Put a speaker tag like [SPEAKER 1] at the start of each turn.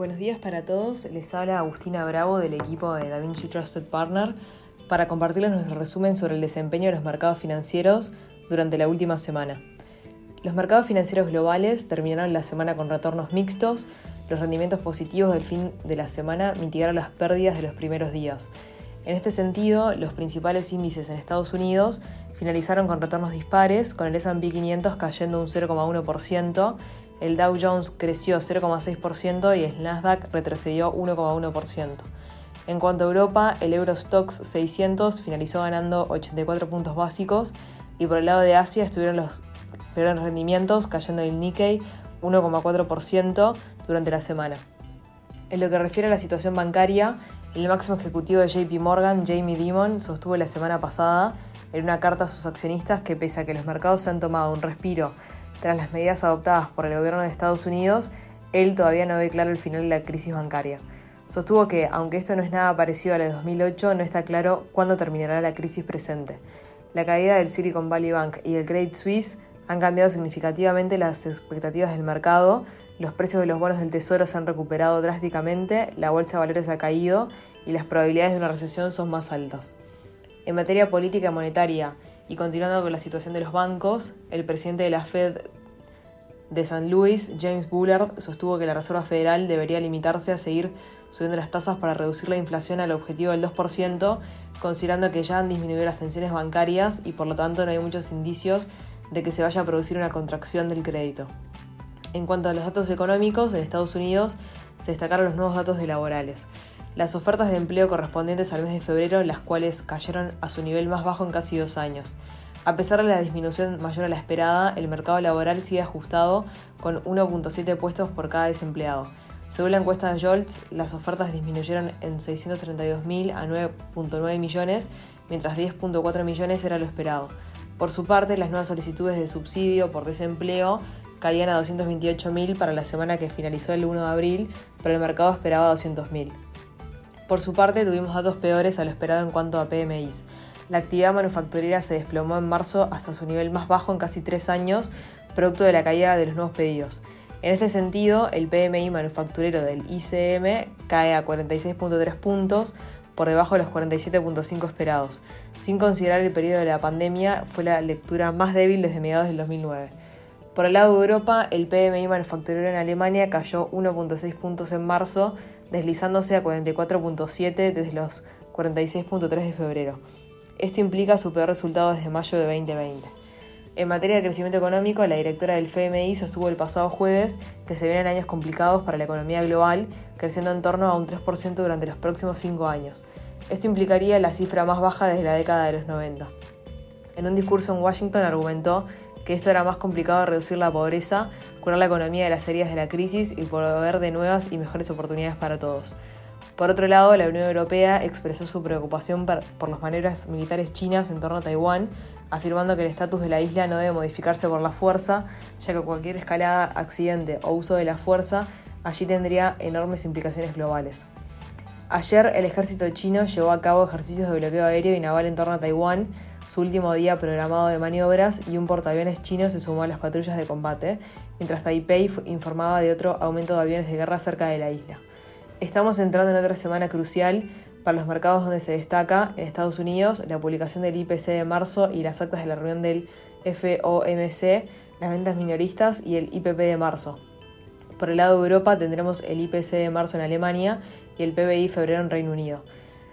[SPEAKER 1] Buenos días para todos, les habla Agustina Bravo del equipo de DaVinci Trusted Partner para compartirles nuestro resumen sobre el desempeño de los mercados financieros durante la última semana. Los mercados financieros globales terminaron la semana con retornos mixtos, los rendimientos positivos del fin de la semana mitigaron las pérdidas de los primeros días. En este sentido, los principales índices en Estados Unidos finalizaron con retornos dispares, con el S&P 500 cayendo un 0,1%, el Dow Jones creció 0,6% y el Nasdaq retrocedió 1,1%. En cuanto a Europa, el Eurostox 600 finalizó ganando 84 puntos básicos y por el lado de Asia estuvieron los peores rendimientos, cayendo el Nikkei 1,4% durante la semana. En lo que refiere a la situación bancaria, el máximo ejecutivo de JP Morgan, Jamie Dimon, sostuvo la semana pasada en una carta a sus accionistas que pese a que los mercados se han tomado un respiro tras las medidas adoptadas por el gobierno de Estados Unidos, él todavía no ve claro el final de la crisis bancaria. Sostuvo que, aunque esto no es nada parecido a la de 2008, no está claro cuándo terminará la crisis presente. La caída del Silicon Valley Bank y el Credit Suisse han cambiado significativamente las expectativas del mercado, los precios de los bonos del tesoro se han recuperado drásticamente, la bolsa de valores ha caído y las probabilidades de una recesión son más altas. En materia política monetaria, y continuando con la situación de los bancos, el presidente de la Fed de San Luis, James Bullard, sostuvo que la Reserva Federal debería limitarse a seguir subiendo las tasas para reducir la inflación al objetivo del 2%, considerando que ya han disminuido las tensiones bancarias y por lo tanto no hay muchos indicios de que se vaya a producir una contracción del crédito. En cuanto a los datos económicos, en Estados Unidos se destacaron los nuevos datos de laborales. Las ofertas de empleo correspondientes al mes de febrero, las cuales cayeron a su nivel más bajo en casi dos años. A pesar de la disminución mayor a la esperada, el mercado laboral sigue ajustado con 1.7 puestos por cada desempleado. Según la encuesta de Jolts, las ofertas disminuyeron en 632.000 a 9.9 millones, mientras 10.4 millones era lo esperado. Por su parte, las nuevas solicitudes de subsidio por desempleo caían a 228.000 para la semana que finalizó el 1 de abril, pero el mercado esperaba 200.000. Por su parte, tuvimos datos peores a lo esperado en cuanto a PMIs. La actividad manufacturera se desplomó en marzo hasta su nivel más bajo en casi tres años, producto de la caída de los nuevos pedidos. En este sentido, el PMI manufacturero del ICM cae a 46.3 puntos, por debajo de los 47.5 esperados. Sin considerar el periodo de la pandemia, fue la lectura más débil desde mediados del 2009. Por el lado de Europa, el PMI manufacturero en Alemania cayó 1.6 puntos en marzo, deslizándose a 44.7 desde los 46.3 de febrero. Esto implica su peor resultado desde mayo de 2020. En materia de crecimiento económico, la directora del FMI sostuvo el pasado jueves que se vienen años complicados para la economía global, creciendo en torno a un 3% durante los próximos cinco años. Esto implicaría la cifra más baja desde la década de los 90. En un discurso en Washington argumentó que esto era más complicado de reducir la pobreza, curar la economía de las heridas de la crisis y proveer de nuevas y mejores oportunidades para todos. Por otro lado, la Unión Europea expresó su preocupación por las maneras militares chinas en torno a Taiwán, afirmando que el estatus de la isla no debe modificarse por la fuerza, ya que cualquier escalada, accidente o uso de la fuerza allí tendría enormes implicaciones globales. Ayer el ejército chino llevó a cabo ejercicios de bloqueo aéreo y naval en torno a Taiwán, su último día programado de maniobras, y un portaaviones chino se sumó a las patrullas de combate, mientras Taipei informaba de otro aumento de aviones de guerra cerca de la isla. Estamos entrando en otra semana crucial para los mercados donde se destaca en Estados Unidos la publicación del IPC de marzo y las actas de la reunión del FOMC, las ventas minoristas y el IPP de marzo. Por el lado de Europa tendremos el IPC de marzo en Alemania y el PBI febrero en Reino Unido.